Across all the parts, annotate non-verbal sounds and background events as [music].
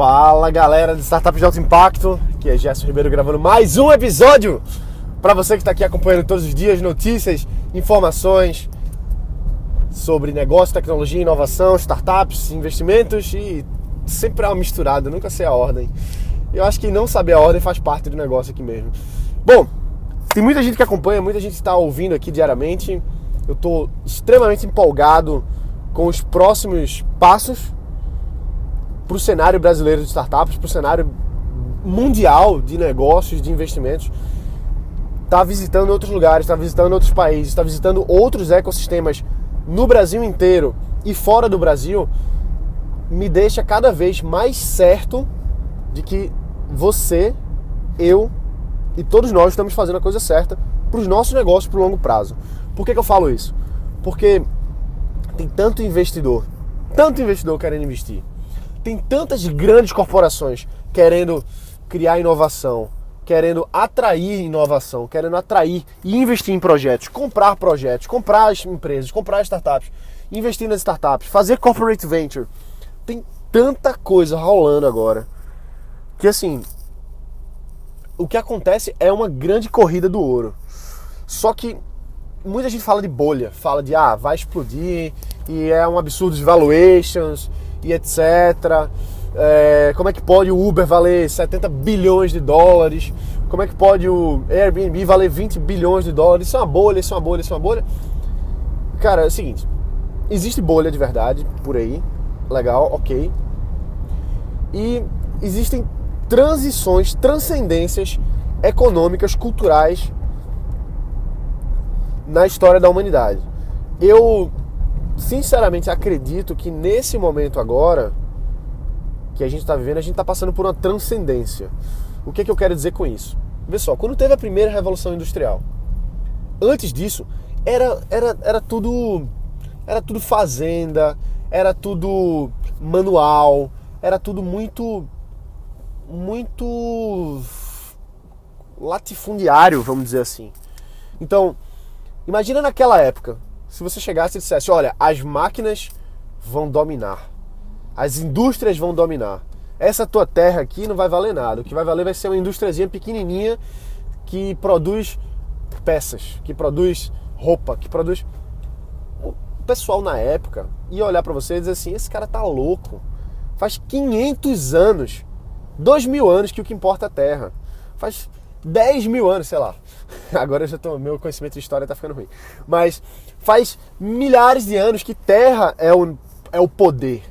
Fala galera de Startup de Alto Impacto, que é Gerson Ribeiro gravando mais um episódio para você que está aqui acompanhando todos os dias notícias, informações sobre negócio, tecnologia, inovação, startups, investimentos e sempre é uma misturada, nunca sei a ordem. Eu acho que não saber a ordem faz parte do negócio aqui mesmo. Bom, tem muita gente que acompanha, muita gente está ouvindo aqui diariamente. Eu estou extremamente empolgado com os próximos passos para o cenário brasileiro de startups, para o cenário mundial de negócios, de investimentos. Está visitando outros lugares, está visitando outros países, está visitando outros ecossistemas no Brasil inteiro e fora do Brasil, me deixa cada vez mais certo de que você, eu e todos nós estamos fazendo a coisa certa para os nossos negócios para o longo prazo. Por que, que eu falo isso? Porque tem tanto investidor, tanto investidor querendo investir, tem tantas grandes corporações querendo criar inovação, querendo atrair inovação, querendo atrair e investir em projetos, comprar projetos, comprar as empresas, comprar startups, investir nas startups, fazer corporate venture. Tem tanta coisa rolando agora que assim, o que acontece é uma grande corrida do ouro. Só que muita gente fala de bolha, fala de ah, vai explodir e é um absurdo de valuations e etc. É, como é que pode o Uber valer 70 bilhões de dólares? Como é que pode o Airbnb valer 20 bilhões de dólares? Isso é uma bolha, isso é uma bolha, isso é uma bolha. Cara, é o seguinte: existe bolha de verdade por aí, legal, ok. E existem transições, transcendências econômicas, culturais na história da humanidade. Eu sinceramente acredito que nesse momento agora que a gente está vivendo, a gente está passando por uma transcendência. O que, é que eu quero dizer com isso? Vê só, quando teve a primeira revolução industrial, antes disso era, era, era tudo era tudo fazenda, era tudo manual, era tudo muito muito latifundiário, vamos dizer assim. Então, imagina naquela época, se você chegasse e dissesse: olha, as máquinas vão dominar, as indústrias vão dominar. Essa tua terra aqui não vai valer nada. O que vai valer vai ser uma indústriazinha pequenininha que produz peças, que produz roupa, que produz. O pessoal na época ia olhar para você e dizer assim: esse cara tá louco. Faz 500 anos, 2 mil anos que o que importa é a terra. Faz 10 mil anos, sei lá. [laughs] Agora eu já tô, meu conhecimento de história tá ficando ruim. Mas faz milhares de anos que terra é o, é o poder.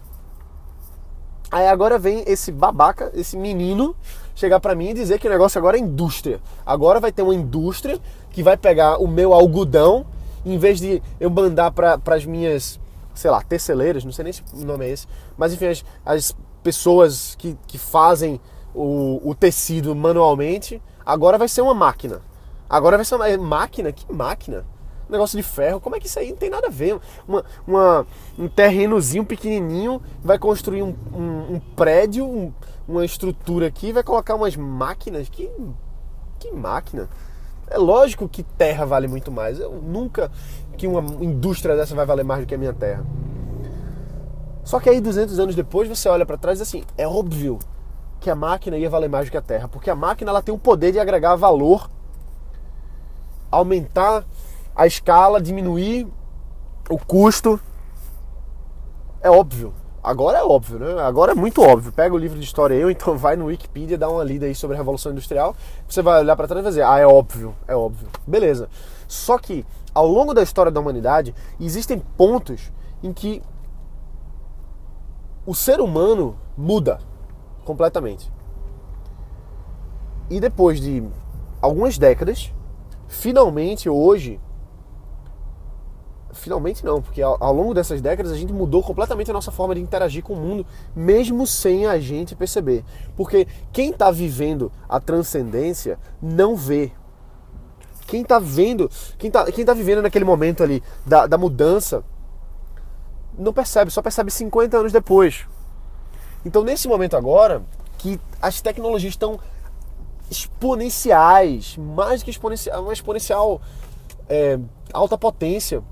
Aí agora vem esse babaca, esse menino, chegar para mim e dizer que o negócio agora é indústria. Agora vai ter uma indústria que vai pegar o meu algodão, em vez de eu mandar para as minhas, sei lá, teceleiras, não sei nem se o nome é esse, mas enfim, as, as pessoas que, que fazem o, o tecido manualmente, agora vai ser uma máquina. Agora vai ser uma máquina? Que máquina? negócio de ferro, como é que isso aí não tem nada a ver? Uma, uma um terrenozinho pequenininho vai construir um, um, um prédio, um, uma estrutura aqui, vai colocar umas máquinas. Que, que máquina? É lógico que terra vale muito mais. Eu nunca que uma indústria dessa vai valer mais do que a minha terra. Só que aí 200 anos depois você olha para trás e assim, é óbvio que a máquina ia valer mais do que a terra, porque a máquina ela tem o poder de agregar valor, aumentar a escala, diminuir o custo. É óbvio. Agora é óbvio, né? Agora é muito óbvio. Pega o livro de história eu, então vai no Wikipedia, dá uma lida aí sobre a Revolução Industrial. Você vai olhar para trás e vai dizer, ah, é óbvio, é óbvio. Beleza. Só que ao longo da história da humanidade existem pontos em que o ser humano muda completamente. E depois de algumas décadas, finalmente hoje finalmente não, porque ao, ao, longo dessas décadas a gente mudou completamente a nossa forma de interagir com o mundo, mesmo sem a gente perceber. Porque quem está vivendo a transcendência não vê. Quem está vendo, quem está quem tá vivendo naquele momento ali da, da mudança, não percebe, só percebe 50 anos depois. Então, nesse momento agora, que as tecnologias estão exponenciais, mais que exponencial, uma exponencial é, alta potência,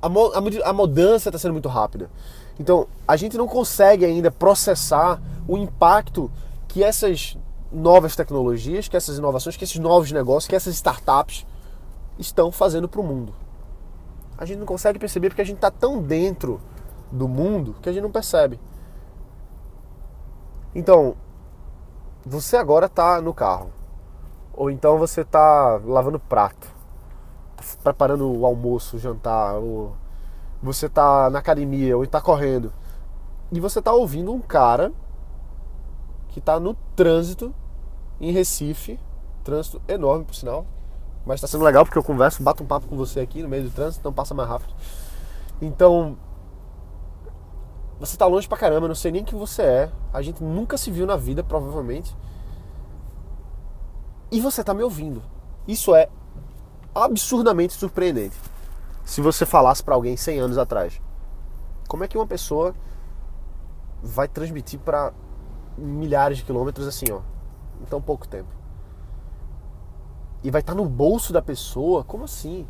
a, a, a mudança está sendo muito rápida. Então, a gente não consegue ainda processar o impacto que essas novas tecnologias, que essas inovações, que esses novos negócios, que essas startups estão fazendo para o mundo. A gente não consegue perceber porque a gente está tão dentro do mundo que a gente não percebe. Então, você agora está no carro, ou então você está lavando prato, preparando o almoço, o jantar, ou você está na academia, ou está correndo, e você está ouvindo um cara que está no trânsito em Recife, trânsito enorme por sinal, mas está sendo legal porque eu converso, bato um papo com você aqui no meio do trânsito, então passa mais rápido. Então, você tá longe pra caramba, não sei nem quem você é. A gente nunca se viu na vida, provavelmente. E você tá me ouvindo. Isso é absurdamente surpreendente. Se você falasse para alguém 100 anos atrás, como é que uma pessoa vai transmitir para milhares de quilômetros assim, ó, em tão pouco tempo? E vai estar tá no bolso da pessoa? Como assim?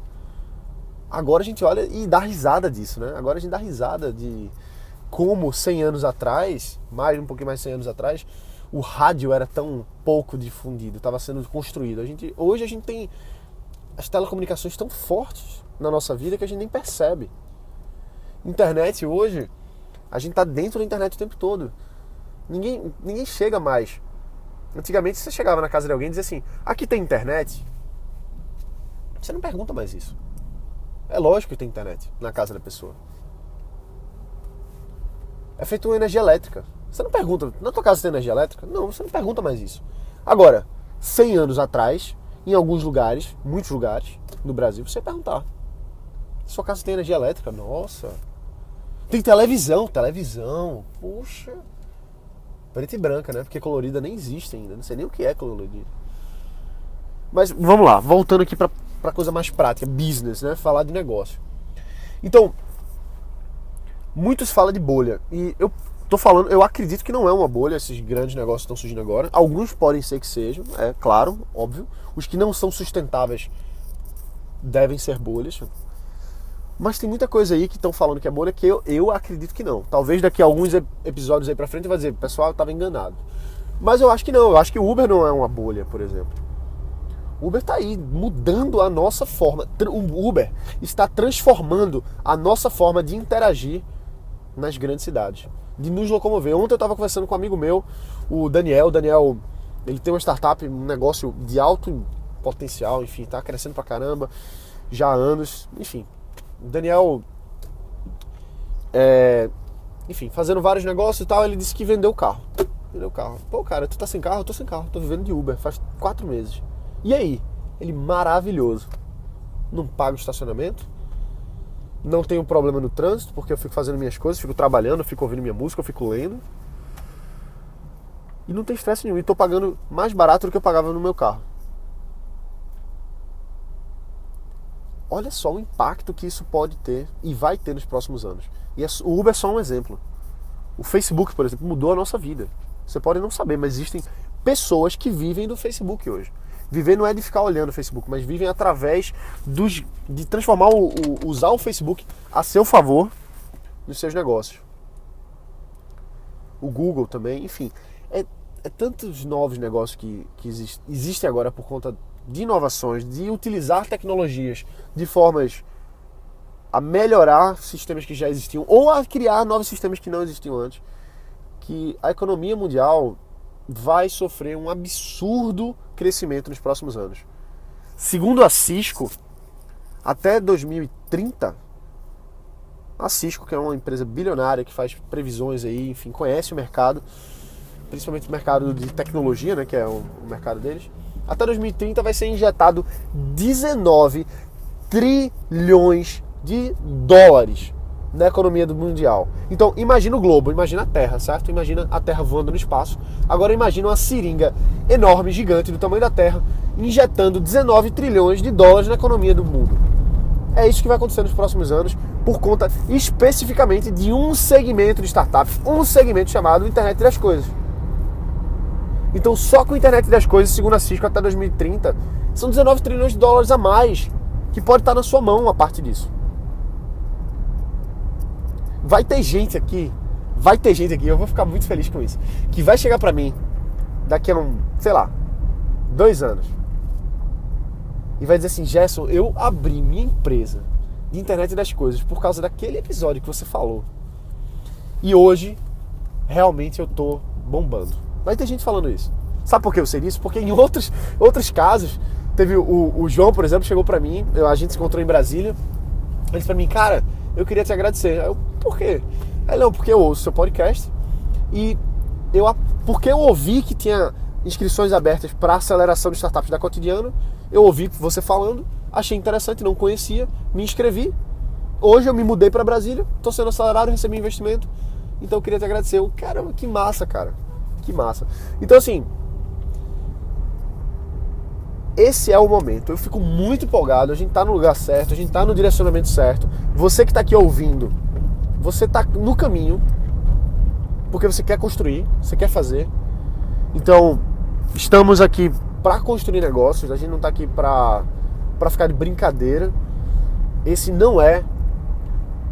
Agora a gente olha e dá risada disso, né? Agora a gente dá risada de como 100 anos atrás, mais um pouquinho mais de 100 anos atrás, o rádio era tão pouco difundido, estava sendo construído. A gente, hoje a gente tem as telecomunicações tão fortes na nossa vida que a gente nem percebe. Internet hoje, a gente está dentro da internet o tempo todo. Ninguém, ninguém chega mais. Antigamente você chegava na casa de alguém e dizia assim: aqui tem internet. Você não pergunta mais isso. É lógico que tem internet na casa da pessoa é feito energia elétrica. Você não pergunta, na tua casa tem energia elétrica? Não, você não pergunta mais isso. Agora, 100 anos atrás, em alguns lugares, muitos lugares no Brasil, você perguntar. Sua casa tem energia elétrica? Nossa. Tem televisão, televisão. Puxa. Preta e branca, né? Porque colorida nem existe ainda. Não sei nem o que é colorida. Mas vamos lá, voltando aqui para coisa mais prática, business, né? Falar de negócio. Então, Muitos falam de bolha. E eu tô falando, eu acredito que não é uma bolha esses grandes negócios estão surgindo agora. Alguns podem ser que sejam, é claro, óbvio. Os que não são sustentáveis devem ser bolhas. Mas tem muita coisa aí que estão falando que é bolha que eu, eu acredito que não. Talvez daqui a alguns episódios aí pra frente vai dizer, pessoal, eu tava enganado. Mas eu acho que não, eu acho que o Uber não é uma bolha, por exemplo. O Uber está aí mudando a nossa forma. O Uber está transformando a nossa forma de interagir nas grandes cidades, de nos locomover. Ontem eu estava conversando com um amigo meu, o Daniel. O Daniel, ele tem uma startup, um negócio de alto potencial, enfim, está crescendo pra caramba já há anos. Enfim, o Daniel, é, enfim, fazendo vários negócios e tal, ele disse que vendeu o carro. Vendeu o carro. Pô, cara, tu tá sem carro? Eu tô sem carro, tô vivendo de Uber faz quatro meses. E aí? Ele maravilhoso. Não paga o estacionamento, não tenho problema no trânsito, porque eu fico fazendo minhas coisas, fico trabalhando, fico ouvindo minha música, eu fico lendo. E não tem estresse nenhum. E estou pagando mais barato do que eu pagava no meu carro. Olha só o impacto que isso pode ter e vai ter nos próximos anos. E o Uber é só um exemplo. O Facebook, por exemplo, mudou a nossa vida. Você pode não saber, mas existem pessoas que vivem do Facebook hoje. Viver não é de ficar olhando o Facebook, mas vivem através dos, de transformar o, o, usar o Facebook a seu favor nos seus negócios. O Google também, enfim. É, é tantos novos negócios que, que exist, existem agora por conta de inovações, de utilizar tecnologias de formas a melhorar sistemas que já existiam ou a criar novos sistemas que não existiam antes, que a economia mundial vai sofrer um absurdo crescimento nos próximos anos. Segundo a Cisco, até 2030, a Cisco, que é uma empresa bilionária que faz previsões aí, enfim, conhece o mercado, principalmente o mercado de tecnologia, né, que é o, mercado deles, até 2030 vai ser injetado 19 trilhões de dólares na economia do mundial. Então, imagina o globo, imagina a Terra, certo? Imagina a Terra voando no espaço. Agora imagina uma seringa enorme, gigante, do tamanho da Terra, injetando 19 trilhões de dólares na economia do mundo. É isso que vai acontecer nos próximos anos, por conta especificamente de um segmento de startups, um segmento chamado Internet das Coisas. Então, só com a Internet das Coisas, segundo a Cisco, até 2030, são 19 trilhões de dólares a mais, que pode estar na sua mão a parte disso. Vai ter gente aqui, vai ter gente aqui, eu vou ficar muito feliz com isso, que vai chegar para mim daqui a um, sei lá, dois anos e vai dizer assim, Gerson, eu abri minha empresa de internet das coisas por causa daquele episódio que você falou. E hoje, realmente eu tô bombando. Vai ter gente falando isso. Sabe por que eu sei disso? Porque em outros, outros casos, teve o, o João, por exemplo, chegou para mim, a gente se encontrou em Brasília, ele disse pra mim, cara, eu queria te agradecer. Eu, por quê? Aí não, porque eu ouço seu podcast e eu, porque eu ouvi que tinha inscrições abertas para aceleração de startups da Cotidiano, eu ouvi você falando, achei interessante, não conhecia, me inscrevi. Hoje eu me mudei para Brasília, estou sendo acelerado, recebi investimento. Então eu queria te agradecer. Eu, caramba, que massa, cara. Que massa. Então assim, esse é o momento. Eu fico muito empolgado, a gente está no lugar certo, a gente está no direcionamento certo. Você que está aqui ouvindo, você está no caminho, porque você quer construir, você quer fazer. Então, estamos aqui para construir negócios, a gente não está aqui para ficar de brincadeira. Esse não é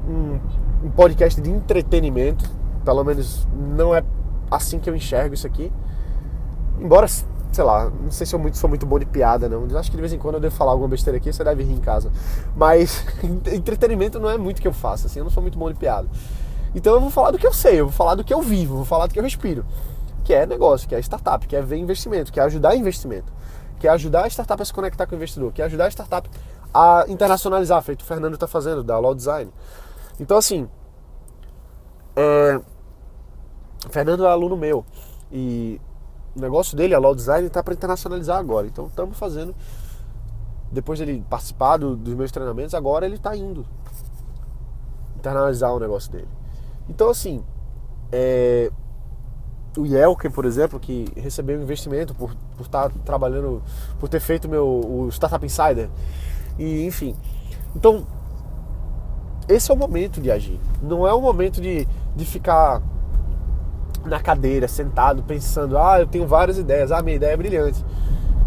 um, um podcast de entretenimento, pelo menos não é assim que eu enxergo isso aqui. Embora, sei lá, não sei se eu muito, sou muito bom de piada, não. Acho que de vez em quando eu devo falar alguma besteira aqui, você deve rir em casa. Mas [laughs] entretenimento não é muito que eu faço, assim, eu não sou muito bom de piada. Então eu vou falar do que eu sei, eu vou falar do que eu vivo, vou falar do que eu respiro que é negócio, que é startup, que é ver investimento, que é ajudar investimento, que é ajudar a startup a se conectar com o investidor, que é ajudar a startup a internacionalizar, feito o Fernando está fazendo, da Law Design. Então, assim, é... Fernando é aluno meu e o negócio dele, a Law Design, está para internacionalizar agora. Então, estamos fazendo, depois dele participar do, dos meus treinamentos, agora ele está indo internalizar o negócio dele. Então, assim, é, o Yelken, por exemplo, que recebeu um investimento por, estar tá trabalhando, por ter feito meu, o Startup Insider. E, enfim. Então, esse é o momento de agir. Não é o momento de, de ficar na cadeira, sentado, pensando, ah, eu tenho várias ideias, ah, minha ideia é brilhante.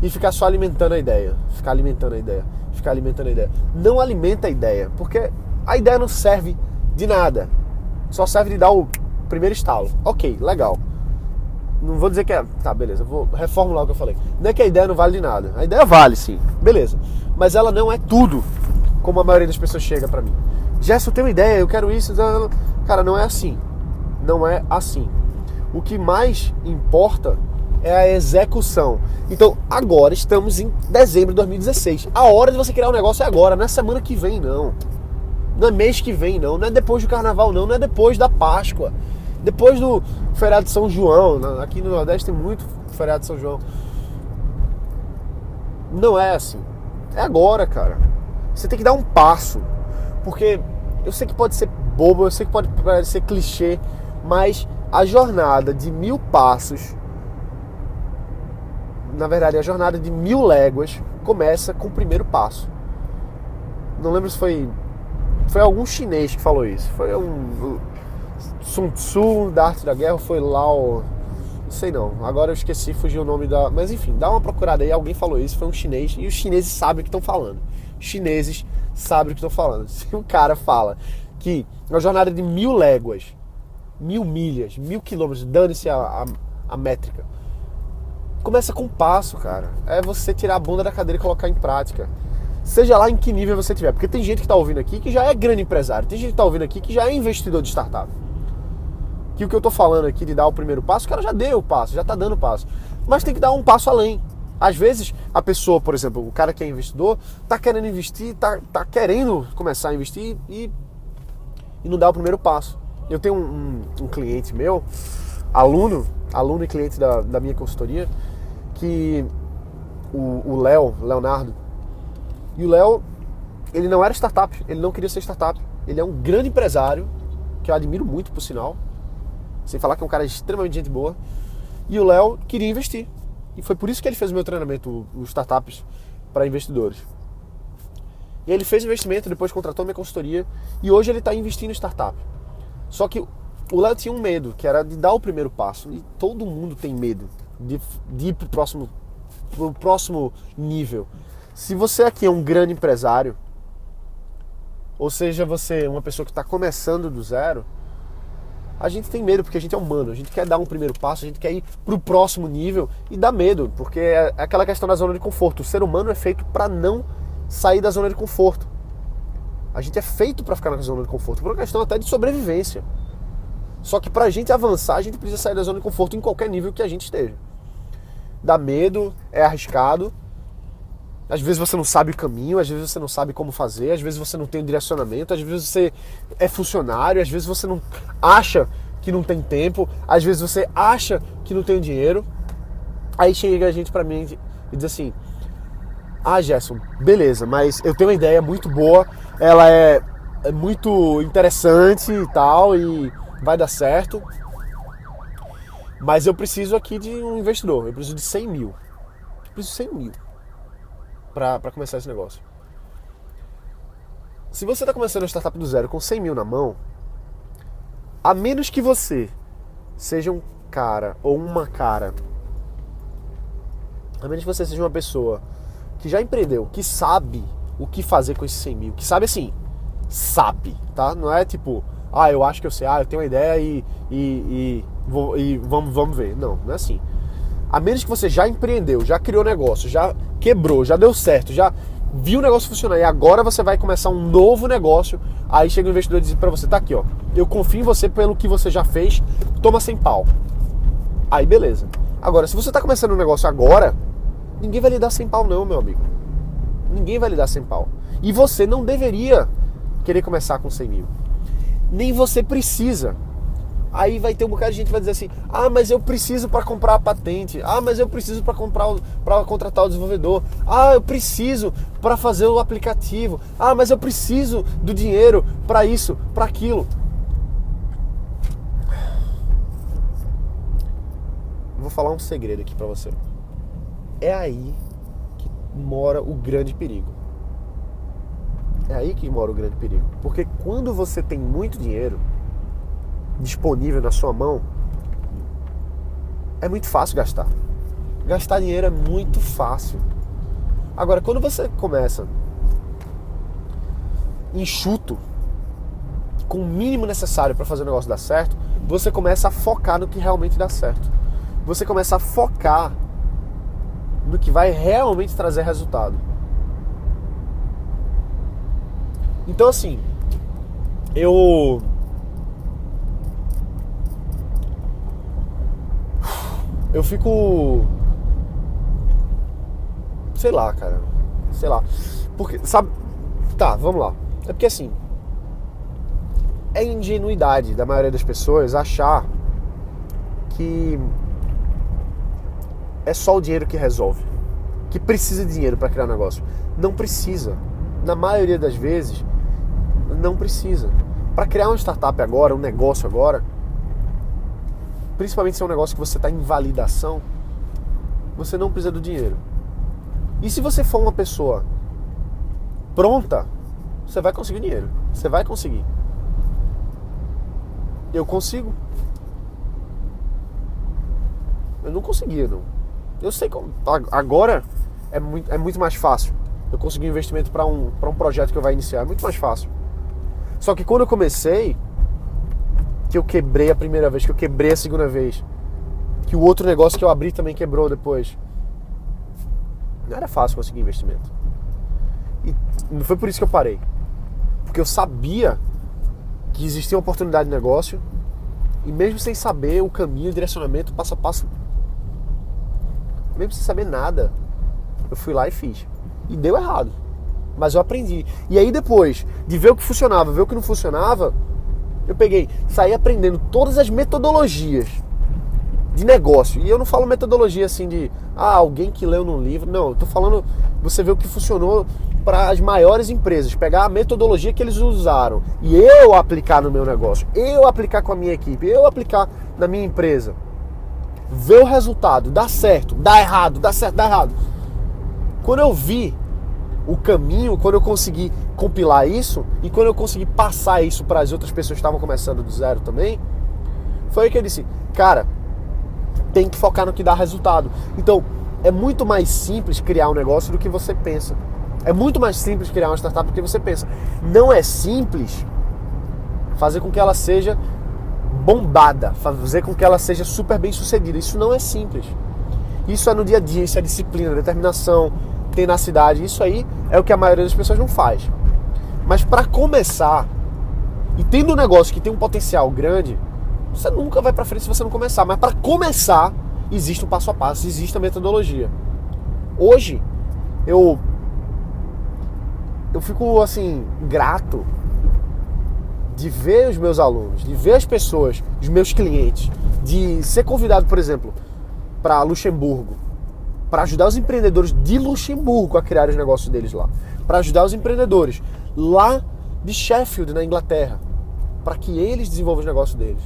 E ficar só alimentando a ideia. Ficar alimentando a ideia. Ficar alimentando a ideia. Não alimenta a ideia, porque a ideia não serve de nada. Só serve de dar o primeiro estalo. Ok, legal. Não vou dizer que é. Tá, beleza, vou reformular o que eu falei. Não é que a ideia não vale de nada. A ideia vale, sim. Beleza. Mas ela não é tudo, como a maioria das pessoas chega para mim. Gerson, eu tenho uma ideia, eu quero isso. Cara, não é assim. Não é assim. O que mais importa é a execução. Então, agora estamos em dezembro de 2016. A hora de você criar um negócio é agora, não é semana que vem, não. Não é mês que vem, não. Não é depois do carnaval, não. Não é depois da Páscoa. Depois do feriado de São João, aqui no Nordeste tem muito feriado de São João. Não é assim. É agora, cara. Você tem que dar um passo. Porque eu sei que pode ser bobo, eu sei que pode parecer clichê, mas a jornada de mil passos, na verdade, a jornada de mil léguas começa com o primeiro passo. Não lembro se foi. Foi algum chinês que falou isso. Foi um. Sun Tzu da Arte da Guerra foi Lao. Não sei não, agora eu esqueci, fugiu o nome da. Mas enfim, dá uma procurada aí, alguém falou isso, foi um chinês, e os chineses sabem o que estão falando. Os chineses sabem o que estão falando. [laughs] Se o cara fala que uma jornada de mil léguas, mil milhas, mil quilômetros, dane-se a, a, a métrica. Começa com um passo, cara. É você tirar a bunda da cadeira e colocar em prática seja lá em que nível você tiver. Porque tem gente que está ouvindo aqui que já é grande empresário, tem gente que está ouvindo aqui que já é investidor de startup que o que eu estou falando aqui de dar o primeiro passo, o cara já deu o passo, já está dando o passo. Mas tem que dar um passo além. Às vezes, a pessoa, por exemplo, o cara que é investidor, está querendo investir, está tá querendo começar a investir e, e não dá o primeiro passo. Eu tenho um, um, um cliente meu, aluno, aluno e cliente da, da minha consultoria, que o Léo, Leonardo, e o Léo, ele não era startup, ele não queria ser startup. Ele é um grande empresário, que eu admiro muito, por sinal. Sem falar que é um cara extremamente gente boa. E o Léo queria investir. E foi por isso que ele fez o meu treinamento, os startups para investidores. E ele fez investimento, depois contratou minha consultoria e hoje ele está investindo em startup. Só que o Léo tinha um medo, que era de dar o primeiro passo. E todo mundo tem medo de, de ir para o próximo, pro próximo nível. Se você aqui é um grande empresário, ou seja, você é uma pessoa que está começando do zero, a gente tem medo porque a gente é humano, a gente quer dar um primeiro passo, a gente quer ir para o próximo nível e dá medo, porque é aquela questão da zona de conforto. O ser humano é feito para não sair da zona de conforto. A gente é feito para ficar na zona de conforto, por uma questão até de sobrevivência. Só que para a gente avançar, a gente precisa sair da zona de conforto em qualquer nível que a gente esteja. Dá medo, é arriscado. Às vezes você não sabe o caminho, às vezes você não sabe como fazer, às vezes você não tem o direcionamento, às vezes você é funcionário, às vezes você não acha que não tem tempo, às vezes você acha que não tem dinheiro. Aí chega a gente para mim e diz assim: "Ah, Gerson, beleza, mas eu tenho uma ideia muito boa, ela é, é muito interessante e tal e vai dar certo. Mas eu preciso aqui de um investidor. Eu preciso de 100 mil. Eu preciso de 100 mil para começar esse negócio. Se você está começando a startup do zero com 100 mil na mão, a menos que você seja um cara ou uma cara, a menos que você seja uma pessoa que já empreendeu, que sabe o que fazer com esses 100 mil, que sabe assim, sabe, tá? Não é tipo, ah, eu acho que eu sei, ah, eu tenho uma ideia e, e, e, vou, e vamos, vamos ver. Não, não é assim. A menos que você já empreendeu, já criou negócio, já quebrou, já deu certo, já viu o negócio funcionar e agora você vai começar um novo negócio, aí chega o investidor e diz para você, tá aqui, ó, eu confio em você pelo que você já fez, toma sem pau. Aí beleza. Agora, se você tá começando um negócio agora, ninguém vai lhe dar sem pau não, meu amigo. Ninguém vai lhe dar sem pau. E você não deveria querer começar com 100 mil nem você precisa. Aí vai ter um bocado de gente que vai dizer assim: ah, mas eu preciso para comprar a patente, ah, mas eu preciso para comprar para contratar o desenvolvedor, ah, eu preciso para fazer o aplicativo, ah, mas eu preciso do dinheiro para isso, para aquilo. Vou falar um segredo aqui para você. É aí que mora o grande perigo. É aí que mora o grande perigo. Porque quando você tem muito dinheiro disponível na sua mão, é muito fácil gastar. Gastar dinheiro é muito fácil. Agora, quando você começa enxuto, com o mínimo necessário para fazer o negócio dar certo, você começa a focar no que realmente dá certo. Você começa a focar no que vai realmente trazer resultado. Então assim, eu eu fico sei lá, cara. Sei lá. Porque sabe, tá, vamos lá. É porque assim, é ingenuidade da maioria das pessoas achar que é só o dinheiro que resolve. Que precisa de dinheiro para criar um negócio. Não precisa. Na maioria das vezes, não precisa. Para criar uma startup agora, um negócio agora, principalmente se é um negócio que você está em validação, você não precisa do dinheiro. E se você for uma pessoa pronta, você vai conseguir dinheiro. Você vai conseguir. Eu consigo. Eu não conseguia, não. Eu sei como. Agora é muito, é muito mais fácil. Eu consegui um investimento para um, um projeto que eu vai iniciar. É muito mais fácil. Só que quando eu comecei, que eu quebrei a primeira vez, que eu quebrei a segunda vez, que o outro negócio que eu abri também quebrou depois. Não era fácil conseguir investimento. E não foi por isso que eu parei. Porque eu sabia que existia uma oportunidade de negócio e mesmo sem saber o caminho, o direcionamento, passo a passo, mesmo sem saber nada, eu fui lá e fiz. E deu errado mas eu aprendi. E aí depois de ver o que funcionava, ver o que não funcionava, eu peguei, saí aprendendo todas as metodologias de negócio. E eu não falo metodologia assim de ah, alguém que leu num livro. Não, eu tô falando você vê o que funcionou para as maiores empresas, pegar a metodologia que eles usaram e eu aplicar no meu negócio, eu aplicar com a minha equipe, eu aplicar na minha empresa. Ver o resultado, dá certo, dá errado, dá certo, dá errado. Quando eu vi o caminho, quando eu consegui compilar isso e quando eu consegui passar isso para as outras pessoas que estavam começando do zero também, foi que eu disse, cara, tem que focar no que dá resultado. Então, é muito mais simples criar um negócio do que você pensa. É muito mais simples criar uma startup do que você pensa. Não é simples fazer com que ela seja bombada, fazer com que ela seja super bem sucedida. Isso não é simples. Isso é no dia a dia, isso é disciplina, determinação, tenacidade. Isso aí é o que a maioria das pessoas não faz. Mas para começar, e tendo um negócio que tem um potencial grande, você nunca vai para frente se você não começar. Mas para começar, existe um passo a passo, existe a metodologia. Hoje, eu eu fico assim grato de ver os meus alunos, de ver as pessoas, os meus clientes, de ser convidado, por exemplo, para Luxemburgo, para ajudar os empreendedores de Luxemburgo a criar os negócios deles lá, para ajudar os empreendedores lá de Sheffield, na Inglaterra, para que eles desenvolvam os negócios deles.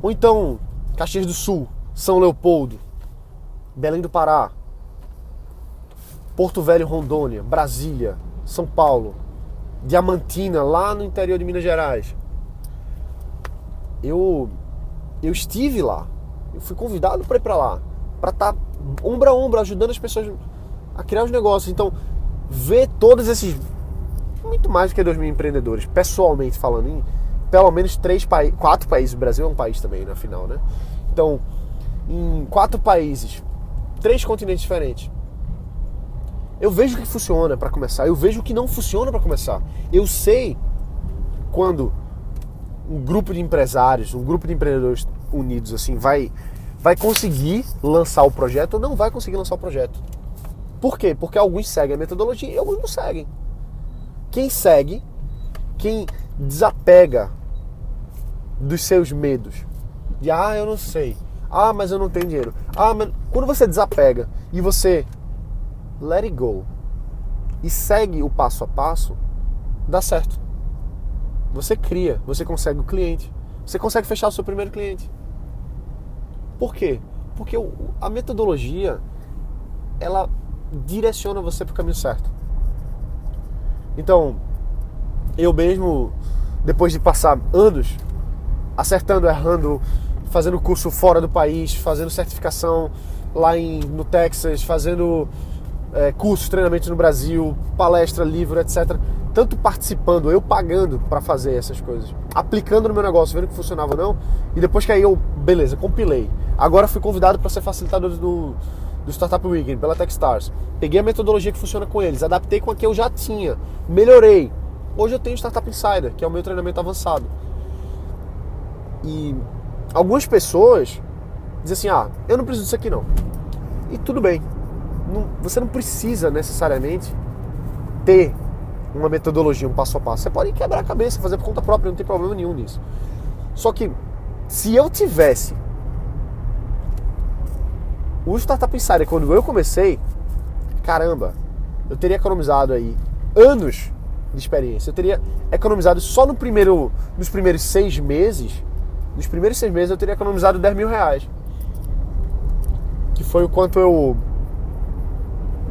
Ou então, Caxias do Sul, São Leopoldo, Belém do Pará, Porto Velho, Rondônia, Brasília, São Paulo, Diamantina, lá no interior de Minas Gerais. Eu eu estive lá. Eu fui convidado para ir para lá, para estar tá ombro a ombro ajudando as pessoas a criar os negócios. Então, ver todos esses muito mais do que 2 mil empreendedores, pessoalmente falando, em pelo menos três países, quatro países, o Brasil é um país também, na final, né? Então, em quatro países, três continentes diferentes. Eu vejo o que funciona para começar, eu vejo o que não funciona para começar. Eu sei quando um grupo de empresários, um grupo de empreendedores unidos assim vai vai conseguir lançar o projeto ou não vai conseguir lançar o projeto. Por quê? Porque alguns seguem a metodologia e alguns não seguem. Quem segue, quem desapega dos seus medos, de ah, eu não sei, ah, mas eu não tenho dinheiro. Ah, mas quando você desapega e você let it go e segue o passo a passo, dá certo. Você cria, você consegue o cliente, você consegue fechar o seu primeiro cliente. Por quê? Porque a metodologia ela direciona você para o caminho certo. Então, eu mesmo, depois de passar anos acertando, errando, fazendo curso fora do país, fazendo certificação lá em, no Texas, fazendo é, cursos, treinamentos no Brasil, palestra, livro, etc. Tanto participando, eu pagando para fazer essas coisas, aplicando no meu negócio, vendo que funcionava ou não, e depois que aí eu, beleza, compilei. Agora fui convidado para ser facilitador do, do Startup Weekend pela Techstars. Peguei a metodologia que funciona com eles, adaptei com a que eu já tinha, melhorei. Hoje eu tenho Startup Insider, que é o meu treinamento avançado. E algumas pessoas dizem assim: ah, eu não preciso disso aqui não. E tudo bem, não, você não precisa necessariamente ter uma metodologia, um passo a passo. Você pode quebrar a cabeça, fazer por conta própria, não tem problema nenhum nisso. Só que se eu tivesse o Startup Insider, quando eu comecei, caramba, eu teria economizado aí anos de experiência. Eu teria economizado só no primeiro, nos primeiros seis meses, nos primeiros seis meses eu teria economizado 10 mil reais. Que foi o quanto eu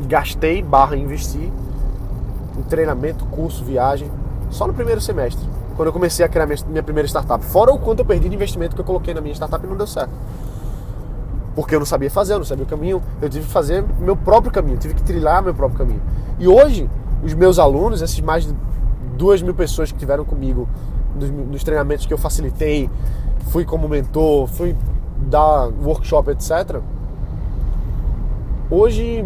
gastei barra investi em treinamento, curso, viagem, só no primeiro semestre, quando eu comecei a criar minha primeira startup. Fora o quanto eu perdi de investimento que eu coloquei na minha startup e não deu certo. Porque eu não sabia fazer, eu não sabia o caminho, eu tive que fazer meu próprio caminho, tive que trilhar meu próprio caminho. E hoje, os meus alunos, esses mais de duas mil pessoas que tiveram comigo nos, nos treinamentos que eu facilitei, fui como mentor, fui dar workshop, etc. Hoje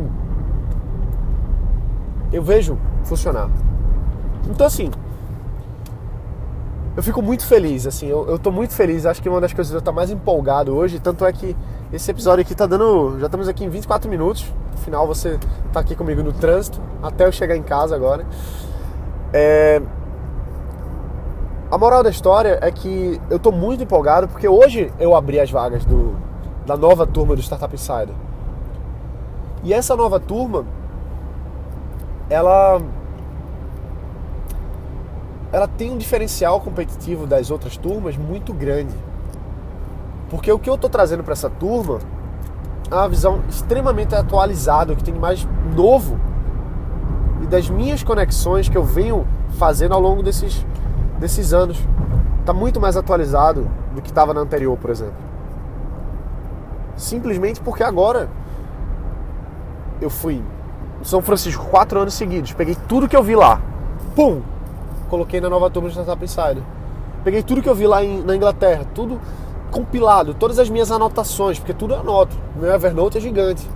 eu vejo funcionar. Então assim, eu fico muito feliz, assim, eu, eu tô muito feliz, acho que uma das coisas que eu tô mais empolgado hoje, tanto é que esse episódio aqui tá dando, já estamos aqui em 24 minutos, afinal você tá aqui comigo no trânsito, até eu chegar em casa agora. É... A moral da história é que eu tô muito empolgado porque hoje eu abri as vagas do, da nova turma do Startup Insider. E essa nova turma ela ela tem um diferencial competitivo das outras turmas muito grande. Porque o que eu estou trazendo para essa turma é uma visão extremamente atualizada, que tem mais novo e das minhas conexões que eu venho fazendo ao longo desses, desses anos. Está muito mais atualizado do que estava na anterior, por exemplo. Simplesmente porque agora eu fui são Francisco quatro anos seguidos. Peguei tudo que eu vi lá. Pum! Coloquei na nova turma do Startup Insider. Peguei tudo que eu vi lá em, na Inglaterra, tudo compilado, todas as minhas anotações, porque tudo eu anoto. Meu Evernote é gigante.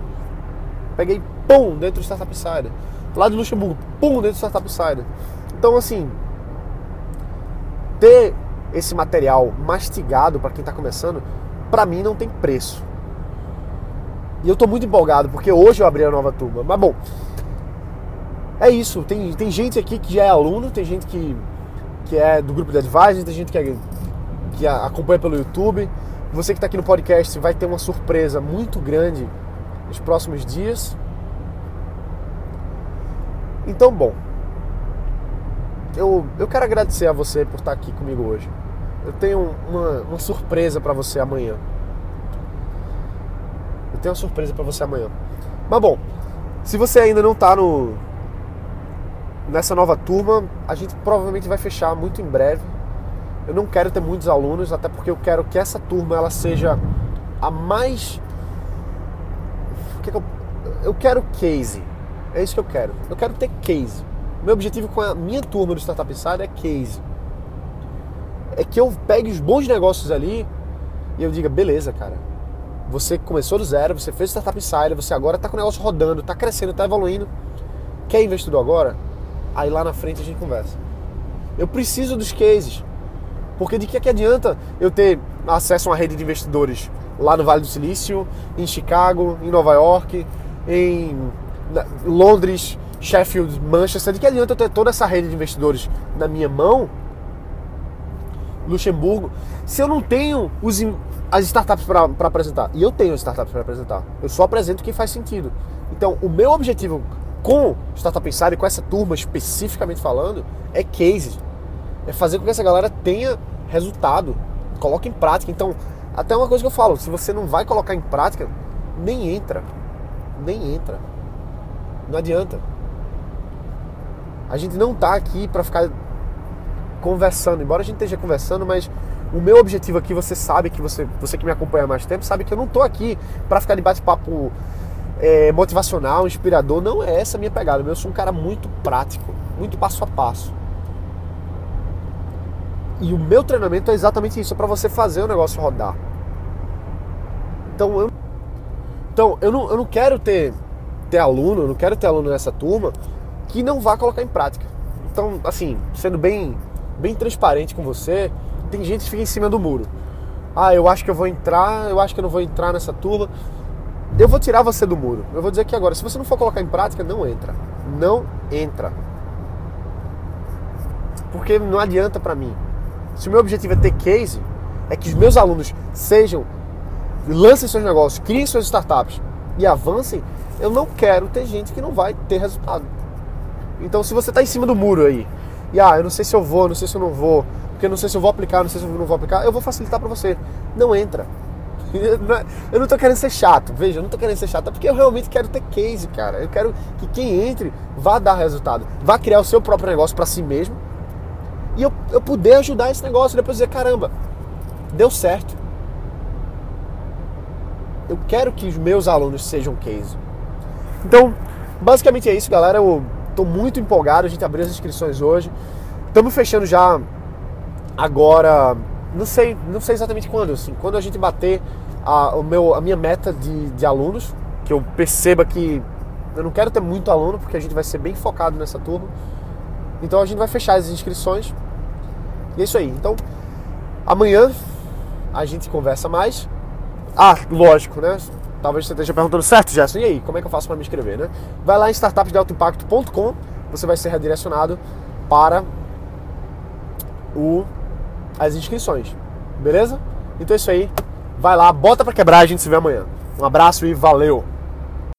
Peguei, pum, dentro do Startup Insider. Lá de Luxemburgo, pum, dentro do Startup Insider. Então, assim, ter esse material mastigado para quem está começando, para mim não tem preço. E eu estou muito empolgado, porque hoje eu abri a nova turma. Mas bom, é isso. Tem, tem gente aqui que já é aluno, tem gente que, que é do grupo de advisors, tem gente que, é, que acompanha pelo YouTube. Você que está aqui no podcast vai ter uma surpresa muito grande nos próximos dias. Então, bom, eu, eu quero agradecer a você por estar aqui comigo hoje. Eu tenho uma, uma surpresa para você amanhã. Eu tenho uma surpresa para você amanhã. Mas bom, se você ainda não está no nessa nova turma, a gente provavelmente vai fechar muito em breve. Eu não quero ter muitos alunos, até porque eu quero que essa turma ela seja a mais que eu... eu quero case. É isso que eu quero. Eu quero ter case. Meu objetivo com a minha turma do Startup Insider é case. É que eu pegue os bons negócios ali e eu diga, beleza, cara. Você começou do zero, você fez Startup Insider, você agora está com o negócio rodando, está crescendo, está evoluindo. Quer investidor agora? Aí lá na frente a gente conversa. Eu preciso dos cases. Porque de que, é que adianta eu ter acesso a uma rede de investidores lá no Vale do Silício, em Chicago, em Nova York, em Londres, Sheffield, Manchester, de que adianta eu ter toda essa rede de investidores na minha mão, Luxemburgo, se eu não tenho os, as startups para apresentar? E eu tenho startups para apresentar. Eu só apresento quem faz sentido. Então, o meu objetivo com Startup Insider, com essa turma especificamente falando, é case. É fazer com que essa galera tenha resultado, coloque em prática. Então, até uma coisa que eu falo, se você não vai colocar em prática, nem entra. Nem entra. Não adianta. A gente não tá aqui para ficar conversando, embora a gente esteja conversando, mas o meu objetivo aqui, você sabe que você, você que me acompanha há mais tempo, sabe que eu não tô aqui para ficar de bate-papo é, motivacional, inspirador. Não é essa a minha pegada. Eu sou um cara muito prático, muito passo a passo. E o meu treinamento é exatamente isso, é para você fazer o negócio rodar. Então eu, então, eu, não, eu não quero ter, ter aluno, eu não quero ter aluno nessa turma que não vá colocar em prática. Então, assim, sendo bem, bem transparente com você, tem gente que fica em cima do muro. Ah, eu acho que eu vou entrar, eu acho que eu não vou entrar nessa turma. Eu vou tirar você do muro. Eu vou dizer aqui agora, se você não for colocar em prática, não entra. Não entra. Porque não adianta para mim. Se o meu objetivo é ter case, é que os meus alunos sejam, lancem seus negócios, criem suas startups e avancem, eu não quero ter gente que não vai ter resultado. Então, se você está em cima do muro aí, e ah, eu não sei se eu vou, não sei se eu não vou, porque eu não sei se eu vou aplicar, não sei se eu não vou aplicar, eu vou facilitar para você. Não entra. [laughs] Eu não tô querendo ser chato, veja, eu não tô querendo ser chato, é porque eu realmente quero ter case, cara. Eu quero que quem entre vá dar resultado, vá criar o seu próprio negócio para si mesmo e eu, eu poder ajudar esse negócio, depois dizer, caramba, deu certo. Eu quero que os meus alunos sejam case. Então, basicamente é isso, galera. Eu Estou muito empolgado, a gente abriu as inscrições hoje. Estamos fechando já agora, não sei, não sei exatamente quando, assim, quando a gente bater a, o meu, a minha meta de, de alunos, que eu perceba que eu não quero ter muito aluno, porque a gente vai ser bem focado nessa turma. Então a gente vai fechar as inscrições. E é isso aí. Então, amanhã a gente conversa mais. Ah, lógico, né? Talvez você esteja perguntando, certo, Gerson, e aí, como é que eu faço para me inscrever, né? Vai lá em startupsdealtoimpacto.com, você vai ser redirecionado para o, as inscrições, beleza? Então é isso aí, vai lá, bota para quebrar, a gente se vê amanhã. Um abraço e valeu!